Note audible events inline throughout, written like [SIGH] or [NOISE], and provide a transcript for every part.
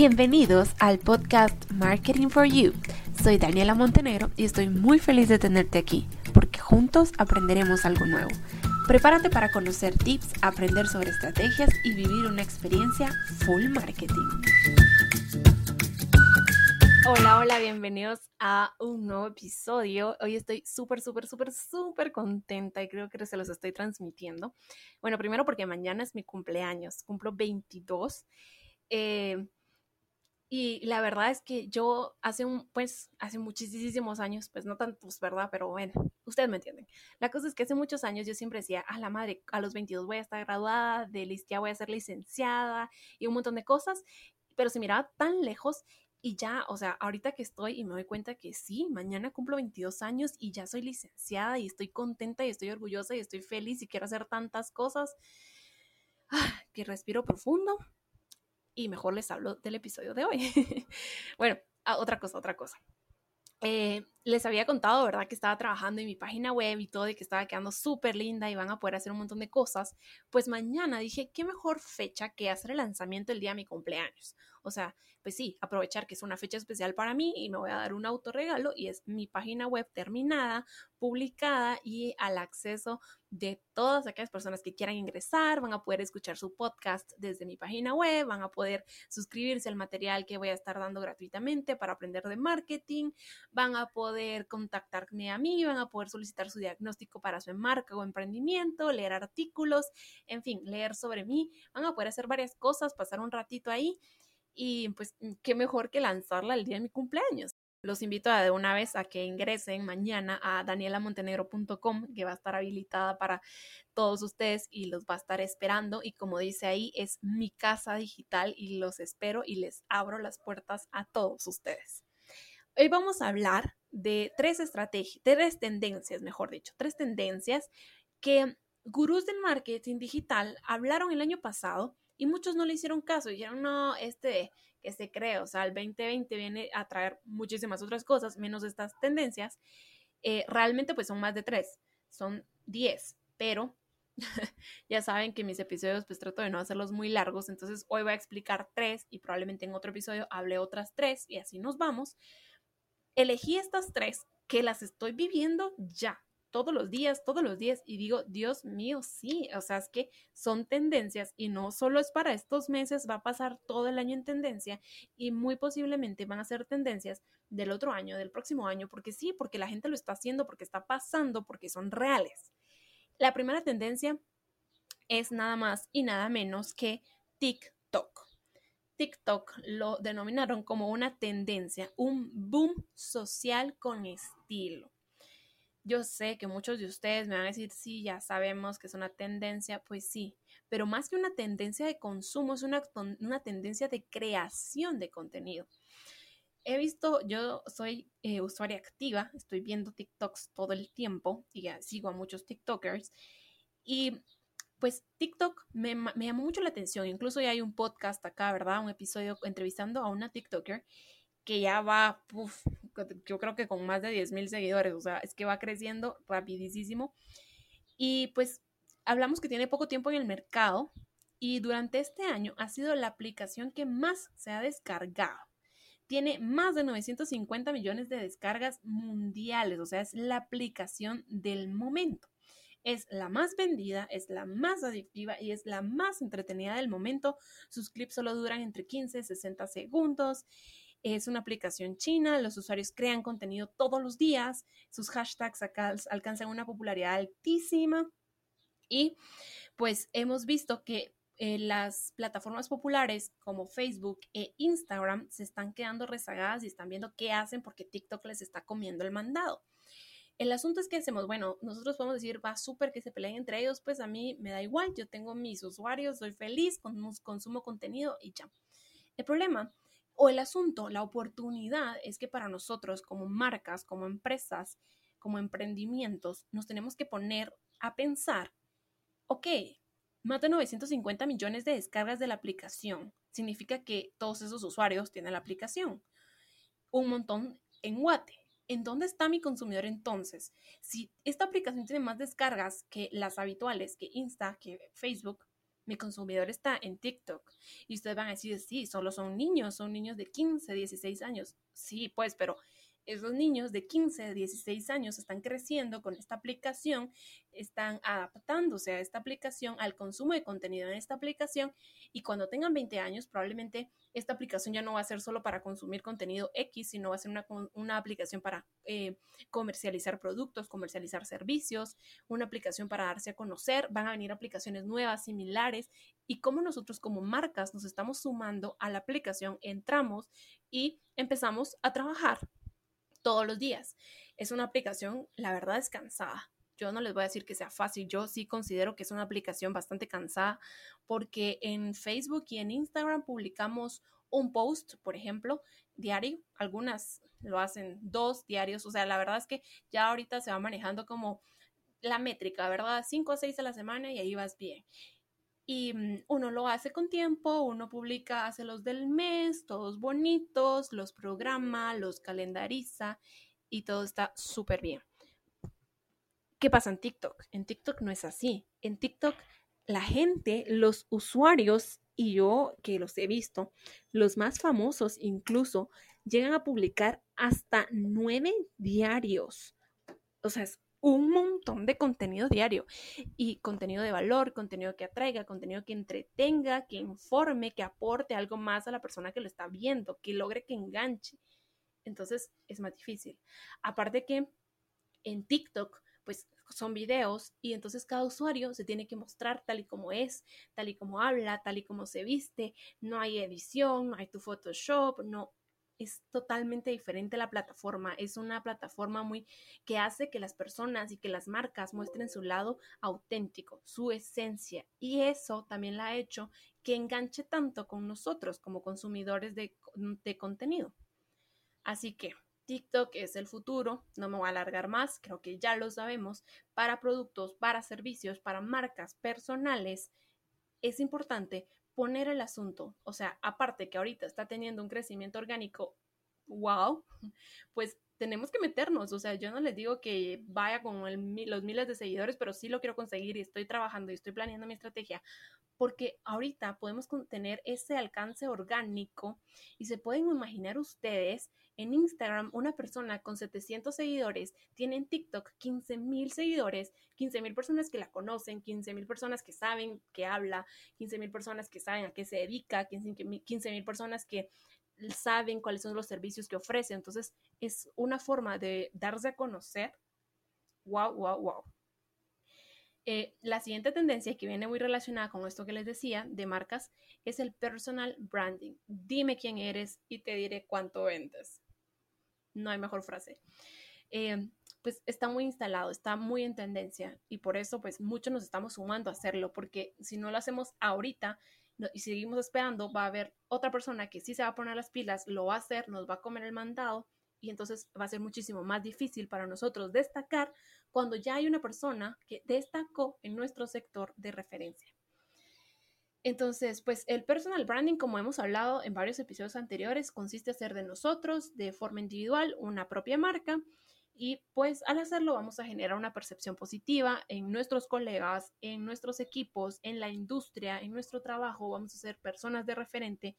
Bienvenidos al podcast Marketing for You. Soy Daniela Montenegro y estoy muy feliz de tenerte aquí porque juntos aprenderemos algo nuevo. Prepárate para conocer tips, aprender sobre estrategias y vivir una experiencia full marketing. Hola, hola, bienvenidos a un nuevo episodio. Hoy estoy súper, súper, súper, súper contenta y creo que se los estoy transmitiendo. Bueno, primero porque mañana es mi cumpleaños, cumplo 22. Eh, y la verdad es que yo hace un, pues, hace muchísimos años, pues no tantos, ¿verdad? Pero bueno, ustedes me entienden. La cosa es que hace muchos años yo siempre decía, a la madre, a los 22 voy a estar graduada, de ya voy a ser licenciada y un montón de cosas, pero se miraba tan lejos y ya, o sea, ahorita que estoy y me doy cuenta que sí, mañana cumplo 22 años y ya soy licenciada y estoy contenta y estoy orgullosa y estoy feliz y quiero hacer tantas cosas, ah, que respiro profundo y mejor les hablo del episodio de hoy. [LAUGHS] bueno, ah, otra cosa, otra cosa. Eh, les había contado, ¿verdad? Que estaba trabajando en mi página web y todo y que estaba quedando súper linda y van a poder hacer un montón de cosas. Pues mañana dije, ¿qué mejor fecha que hacer el lanzamiento el día de mi cumpleaños? O sea, pues sí, aprovechar que es una fecha especial para mí y me voy a dar un autorregalo y es mi página web terminada, publicada y al acceso de todas aquellas personas que quieran ingresar, van a poder escuchar su podcast desde mi página web, van a poder suscribirse al material que voy a estar dando gratuitamente para aprender de marketing, van a poder contactarme a mí, van a poder solicitar su diagnóstico para su marca o emprendimiento, leer artículos, en fin, leer sobre mí, van a poder hacer varias cosas, pasar un ratito ahí y pues qué mejor que lanzarla el día de mi cumpleaños. Los invito de una vez a que ingresen mañana a danielamontenegro.com, que va a estar habilitada para todos ustedes y los va a estar esperando. Y como dice ahí, es mi casa digital y los espero y les abro las puertas a todos ustedes. Hoy vamos a hablar de tres estrategias, tres tendencias, mejor dicho, tres tendencias que gurús del marketing digital hablaron el año pasado y muchos no le hicieron caso, dijeron, no, este que se cree, o sea, el 2020 viene a traer muchísimas otras cosas, menos estas tendencias, eh, realmente pues son más de tres, son diez, pero [LAUGHS] ya saben que mis episodios pues trato de no hacerlos muy largos, entonces hoy voy a explicar tres y probablemente en otro episodio hable otras tres y así nos vamos. Elegí estas tres que las estoy viviendo ya, todos los días, todos los días y digo, Dios mío, sí, o sea, es que son tendencias y no solo es para estos meses, va a pasar todo el año en tendencia y muy posiblemente van a ser tendencias del otro año, del próximo año, porque sí, porque la gente lo está haciendo, porque está pasando, porque son reales. La primera tendencia es nada más y nada menos que TikTok. TikTok lo denominaron como una tendencia, un boom social con estilo. Yo sé que muchos de ustedes me van a decir, sí, ya sabemos que es una tendencia, pues sí, pero más que una tendencia de consumo, es una, una tendencia de creación de contenido. He visto, yo soy eh, usuaria activa, estoy viendo TikToks todo el tiempo y sigo a muchos TikTokers y pues TikTok me, llamó mucho la atención, incluso ya hay un podcast acá, ¿verdad? Un episodio entrevistando a una TikToker que ya va, yo creo que con más de 10 mil seguidores, o sea, es que va creciendo rapidísimo. Y pues hablamos que tiene poco tiempo en el mercado y durante este año ha sido la aplicación que más se ha descargado. Tiene más de 950 millones de descargas mundiales, o sea, es la aplicación del momento. Es la más vendida, es la más adictiva y es la más entretenida del momento. Sus clips solo duran entre 15 y 60 segundos es una aplicación china, los usuarios crean contenido todos los días, sus hashtags alcanzan una popularidad altísima y pues hemos visto que eh, las plataformas populares como Facebook e Instagram se están quedando rezagadas y están viendo qué hacen porque TikTok les está comiendo el mandado. El asunto es que hacemos, bueno, nosotros podemos decir, va súper que se peleen entre ellos, pues a mí me da igual, yo tengo mis usuarios, soy feliz, consumo contenido y ya. El problema o el asunto, la oportunidad es que para nosotros como marcas, como empresas, como emprendimientos, nos tenemos que poner a pensar, ok, más de 950 millones de descargas de la aplicación. Significa que todos esos usuarios tienen la aplicación. Un montón en Guate. ¿En dónde está mi consumidor entonces? Si esta aplicación tiene más descargas que las habituales, que Insta, que Facebook, mi consumidor está en TikTok. Y ustedes van a decir, sí, solo son niños, son niños de 15, 16 años. Sí, pues, pero esos niños de 15, 16 años están creciendo con esta aplicación, están adaptándose a esta aplicación, al consumo de contenido en esta aplicación y cuando tengan 20 años probablemente esta aplicación ya no va a ser solo para consumir contenido X, sino va a ser una, aplicación para eh, comercializar productos, comercializar servicios, una aplicación para darse a conocer, van a venir aplicaciones nuevas, similares y cómo nosotros como marcas nos estamos sumando a la aplicación, entramos y empezamos a trabajar todos los días. Es una aplicación, la verdad, es cansada. Yo no les voy a decir que sea fácil, yo sí considero que es una aplicación bastante cansada porque en Facebook y en Instagram publicamos un post, por ejemplo, diario. Algunas lo hacen dos diarios, o sea, la verdad es que ya ahorita se va manejando como la métrica, ¿verdad? Cinco o seis a la semana y ahí vas bien. Y mm, uno lo hace con tiempo, uno publica, hace los del mes, todos bonitos, los programa, los calendariza y todo está súper bien. ¿Qué pasa en TikTok? En TikTok no es así. En TikTok la gente, los usuarios, y yo que los he visto, los más famosos incluso, llegan a publicar hasta nueve diarios. O sea, es un montón de contenido diario y contenido de valor, contenido que atraiga, contenido que entretenga, que informe, que aporte algo más a la persona que lo está viendo, que logre que enganche. Entonces es más difícil. Aparte que en TikTok, pues son videos y entonces cada usuario se tiene que mostrar tal y como es, tal y como habla, tal y como se viste. No hay edición, no hay tu Photoshop, no es totalmente diferente la plataforma. Es una plataforma muy que hace que las personas y que las marcas muestren su lado auténtico, su esencia. Y eso también la ha hecho que enganche tanto con nosotros como consumidores de, de contenido. Así que TikTok es el futuro, no me voy a alargar más, creo que ya lo sabemos, para productos, para servicios, para marcas personales. Es importante poner el asunto, o sea, aparte que ahorita está teniendo un crecimiento orgánico, wow, [LAUGHS] pues tenemos que meternos, o sea, yo no les digo que vaya con los miles de seguidores, pero sí lo quiero conseguir y estoy trabajando y estoy planeando mi estrategia, porque ahorita podemos tener ese alcance orgánico y se pueden imaginar ustedes en Instagram una persona con 700 seguidores tiene en TikTok 15 mil seguidores, 15 mil personas que la conocen, 15 mil personas que saben que habla, 15 mil personas que saben a qué se dedica, 15 mil personas que saben cuáles son los servicios que ofrece. Entonces es una forma de darse a conocer. Wow, wow, wow. La siguiente tendencia que viene muy relacionada con esto que les decía de marcas es el personal branding. Dime quién eres y te diré cuánto vendes no hay mejor frase. Eh, pues está muy instalado, está muy en tendencia y por eso pues muchos nos estamos sumando a hacerlo, porque si no lo hacemos ahorita y seguimos esperando, va a haber otra persona que sí se va a poner las pilas, lo va a hacer, nos va a comer el mandado y entonces va a ser muchísimo más difícil para nosotros destacar cuando ya hay una persona que destacó en nuestro sector de referencia. Entonces, pues el personal branding, como hemos hablado en varios episodios anteriores, consiste en hacer de nosotros de forma individual una propia marca y pues al hacerlo vamos a generar una percepción positiva en nuestros colegas, en nuestros equipos, en la industria, en nuestro trabajo, vamos a ser personas de referente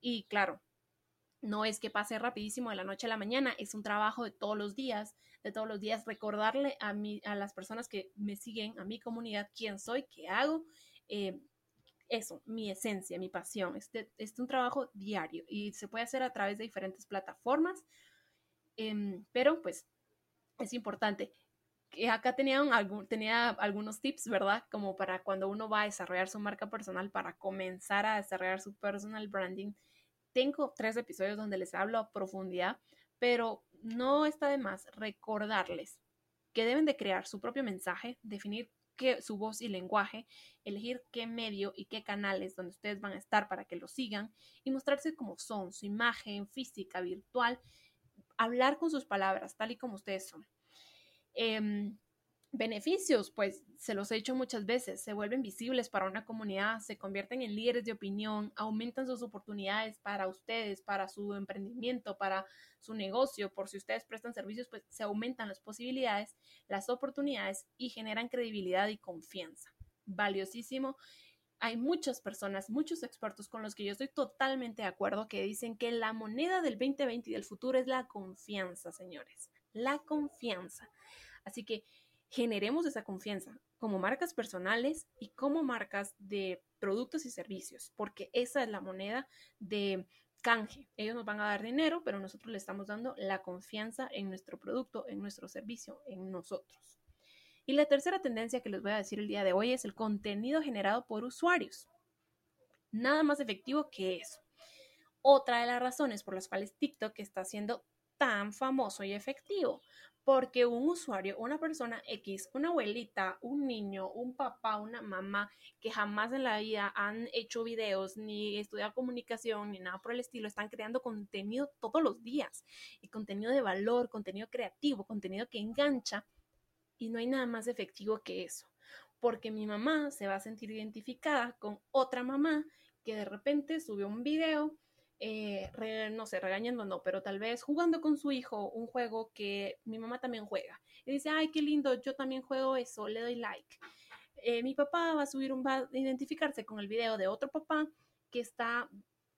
y claro, no es que pase rapidísimo de la noche a la mañana, es un trabajo de todos los días, de todos los días recordarle a, mí, a las personas que me siguen, a mi comunidad, quién soy, qué hago, eh, eso, mi esencia, mi pasión. Este, es un trabajo diario y se puede hacer a través de diferentes plataformas, em, pero pues es importante. Que acá tenía, algún, tenía algunos tips, ¿verdad? Como para cuando uno va a desarrollar su marca personal, para comenzar a desarrollar su personal branding. Tengo tres episodios donde les hablo a profundidad, pero no está de más recordarles que deben de crear su propio mensaje, definir su voz y lenguaje, elegir qué medio y qué canales donde ustedes van a estar para que lo sigan y mostrarse como son, su imagen física, virtual, hablar con sus palabras, tal y como ustedes son. Em, beneficios, pues se los he dicho muchas veces, se vuelven visibles para una comunidad, se convierten en líderes de opinión, aumentan sus oportunidades para ustedes, para su emprendimiento, para su negocio, por si ustedes prestan servicios, pues se aumentan las posibilidades, las oportunidades y generan credibilidad y confianza. Valiosísimo hay muchas personas, muchos expertos con los que yo estoy totalmente de acuerdo que dicen que la moneda del 2020 y del futuro es la confianza, señores. La confianza. Así que generemos esa confianza como marcas personales y como marcas de productos y servicios, porque esa es la moneda de canje. Ellos nos van a dar dinero, pero nosotros le estamos dando la confianza en nuestro producto, en nuestro servicio, en nosotros. Y la tercera tendencia que les voy a decir el día de hoy es el contenido generado por usuarios. Nada más efectivo que eso. Otra de las razones por las cuales TikTok está siendo tan famoso y efectivo, porque un usuario, una persona X, una abuelita, un niño, un papá, una mamá que jamás en la vida han hecho videos ni estudiado comunicación ni nada por el estilo, están creando contenido todos los días y contenido de valor, contenido creativo, contenido que engancha y no hay nada más efectivo que eso, porque mi mamá se va a sentir identificada con otra mamá que de repente subió un video, eh, no sé, regañando no, pero tal vez jugando con su hijo un juego que mi mamá también juega. Y dice, ay, qué lindo, yo también juego eso, le doy like. Eh, mi papá va a subir un, va a identificarse con el video de otro papá que está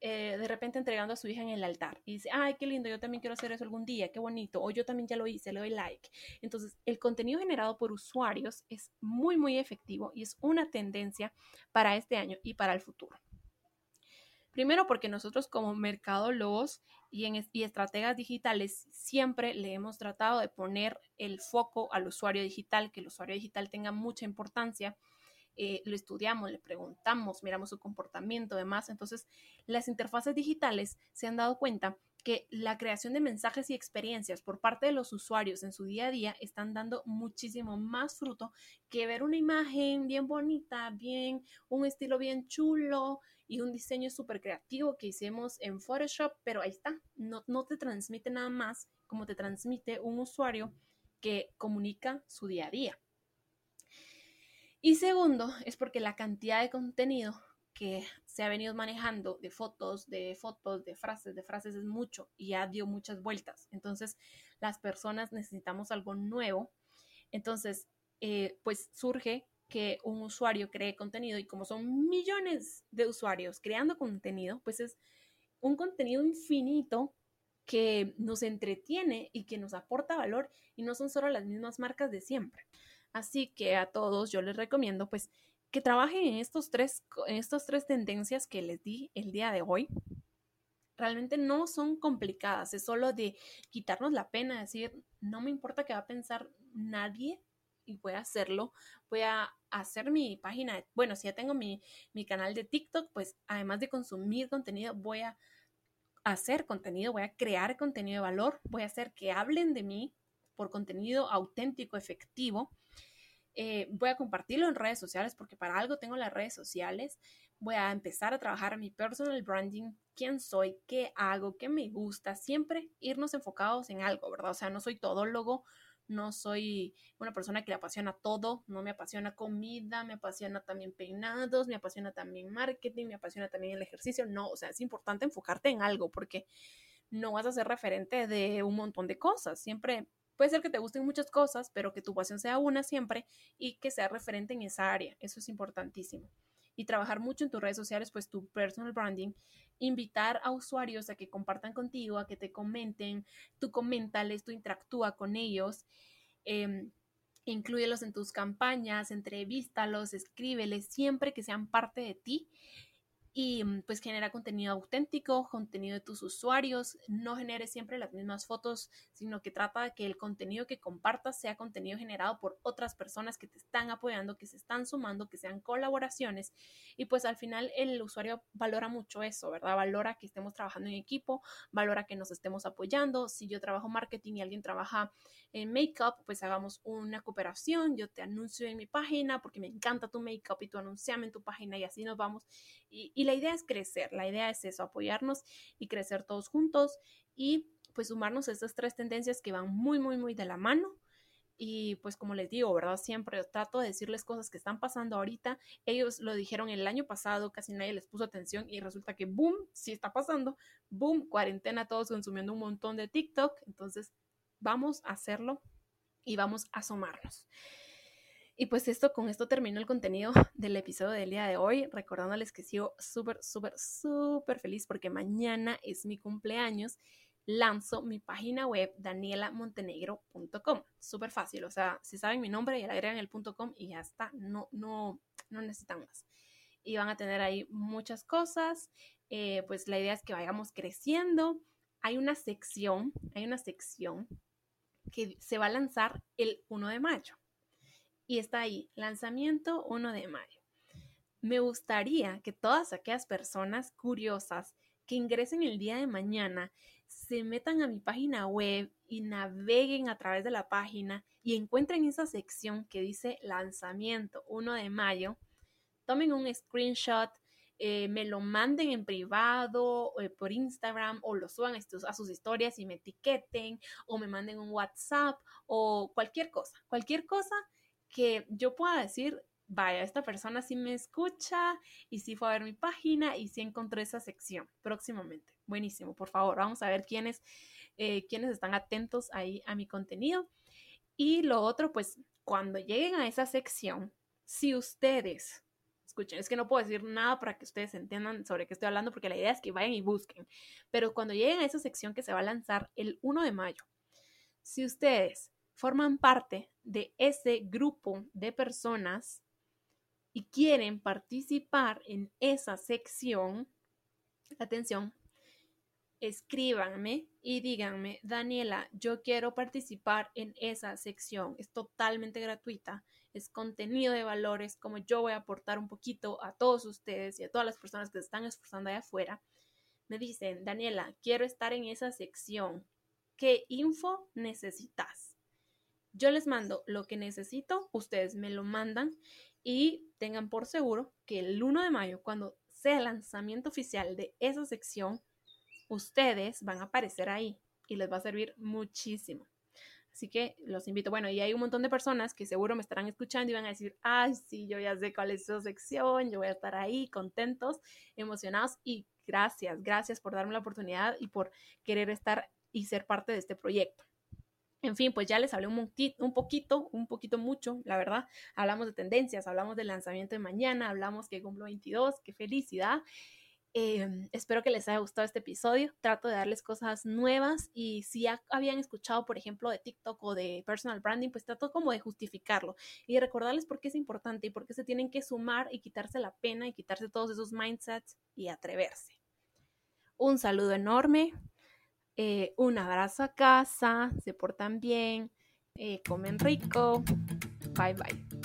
eh, de repente entregando a su hija en el altar y dice, ay, qué lindo, yo también quiero hacer eso algún día, qué bonito, o yo también ya lo hice, le doy like. Entonces, el contenido generado por usuarios es muy, muy efectivo y es una tendencia para este año y para el futuro. Primero porque nosotros como mercadólogos y, en, y estrategas digitales siempre le hemos tratado de poner el foco al usuario digital, que el usuario digital tenga mucha importancia eh, lo estudiamos, le preguntamos, miramos su comportamiento, demás. Entonces, las interfaces digitales se han dado cuenta que la creación de mensajes y experiencias por parte de los usuarios en su día a día están dando muchísimo más fruto que ver una imagen bien bonita, bien, un estilo bien chulo y un diseño súper creativo que hicimos en Photoshop, pero ahí está, no, no te transmite nada más como te transmite un usuario que comunica su día a día. Y segundo, es porque la cantidad de contenido que se ha venido manejando de fotos, de fotos, de frases, de frases es mucho y ya dio muchas vueltas. Entonces, las personas necesitamos algo nuevo. Entonces, eh, pues surge que un usuario cree contenido y como son millones de usuarios creando contenido, pues es un contenido infinito que nos entretiene y que nos aporta valor y no son solo las mismas marcas de siempre. Así que a todos yo les recomiendo pues que trabajen en estos tres, en estas tres tendencias que les di el día de hoy. Realmente no son complicadas, es solo de quitarnos la pena, decir, no me importa qué va a pensar nadie y voy a hacerlo, voy a hacer mi página, bueno, si ya tengo mi, mi canal de TikTok, pues además de consumir contenido, voy a hacer contenido, voy a crear contenido de valor, voy a hacer que hablen de mí por contenido auténtico, efectivo eh, voy a compartirlo en redes sociales porque para algo tengo las redes sociales. Voy a empezar a trabajar mi personal branding, quién soy, qué hago, qué me gusta, siempre irnos enfocados en algo, ¿verdad? O sea, no soy todólogo, no soy una persona que le apasiona todo, no me apasiona comida, me apasiona también peinados, me apasiona también marketing, me apasiona también el ejercicio, no, o sea, es importante enfocarte en algo porque no vas a ser referente de un montón de cosas, siempre Puede ser que te gusten muchas cosas, pero que tu pasión sea una siempre y que sea referente en esa área. Eso es importantísimo. Y trabajar mucho en tus redes sociales, pues tu personal branding, invitar a usuarios a que compartan contigo, a que te comenten, tú coméntales, tú interactúa con ellos. Eh, inclúyelos en tus campañas, entrevístalos, escríbeles, siempre que sean parte de ti y mm, pues genera contenido auténtico, contenido de tus usuarios, no genere siempre las mismas fotos, sino que trata de que el contenido que compartas sea contenido generado por otras personas que te están apoyando, que se están sumando, que sean colaboraciones. Y pues al final el usuario valora mucho eso, ¿verdad? Valora que estemos trabajando en equipo, valora que nos estemos apoyando, si yo trabajo marketing y alguien trabaja en make-up, pues hagamos una cooperación, yo te anuncio en mi página porque me encanta tu make-up y tú anunciame en tu página y así nos vamos. Y, y la idea es crecer, la idea es eso, apoyarnos y crecer todos juntos y pues sumarnos a estas tres tendencias que van muy, muy, muy de la mano. Y pues como les digo, ¿verdad? Siempre trato de decirles cosas que están pasando ahorita. Ellos lo dijeron el año pasado, casi nadie les puso atención y resulta que, boom, sí está pasando. Boom, cuarentena, todos consumiendo un montón de TikTok. Entonces, vamos a hacerlo y vamos a sumarnos. Y pues esto, con esto termino el contenido [LAUGHS] del episodio del día de hoy, recordándoles que sigo súper, súper, súper feliz porque mañana es mi cumpleaños. Lanzo mi página web danielamontenegro.com. Súper fácil, o sea, si saben mi nombre y le agregan el .com y ya está, no, no, no necesitan más. Y van a tener ahí muchas cosas, eh, pues la idea es que vayamos creciendo. Hay una sección, hay una sección que se va a lanzar el 1 de mayo y está ahí, lanzamiento 1 de mayo. Me gustaría que todas aquellas personas curiosas que ingresen el día de mañana se metan a mi página web y naveguen a través de la página y encuentren esa sección que dice lanzamiento 1 de mayo. Tomen un screenshot, eh, me lo manden en privado eh, por Instagram o lo suban a sus historias y me etiqueten o me manden un WhatsApp o cualquier cosa, cualquier cosa que yo pueda decir, vaya, esta persona sí me escucha y sí fue a ver mi página y sí encontró esa sección próximamente. Buenísimo, por favor, vamos a ver quiénes, eh, quiénes están atentos ahí a mi contenido. Y lo otro, pues cuando lleguen a esa sección, si ustedes, escuchen, es que no puedo decir nada para que ustedes entiendan sobre qué estoy hablando, porque la idea es que vayan y busquen, pero cuando lleguen a esa sección que se va a lanzar el 1 de mayo, si ustedes forman parte de ese grupo de personas y quieren participar en esa sección, atención, escríbanme y díganme, Daniela, yo quiero participar en esa sección. Es totalmente gratuita, es contenido de valores, como yo voy a aportar un poquito a todos ustedes y a todas las personas que se están esforzando allá afuera. Me dicen, Daniela, quiero estar en esa sección. ¿Qué info necesitas? Yo les mando lo que necesito, ustedes me lo mandan y tengan por seguro que el 1 de mayo, cuando sea el lanzamiento oficial de esa sección, ustedes van a aparecer ahí y les va a servir muchísimo. Así que los invito. Bueno, y hay un montón de personas que seguro me estarán escuchando y van a decir, ay, sí, yo ya sé cuál es esa sección, yo voy a estar ahí contentos, emocionados y gracias, gracias por darme la oportunidad y por querer estar y ser parte de este proyecto. En fin, pues ya les hablé un, poquito, un poquito mucho, la verdad. Hablamos de tendencias, hablamos del lanzamiento de mañana, hablamos que cumplo 22, qué felicidad. Em, espero que les haya gustado este episodio. Trato de darles cosas nuevas y si ya habían escuchado, por ejemplo, de TikTok o de personal branding, pues trato como de justificarlo y recordarles por qué es importante y por qué se tienen que sumar y quitarse la pena y quitarse todos esos mindsets y atreverse. Un saludo enorme. Eh, un abrazo a casa, se portan bien, eh, comen rico. Bye bye.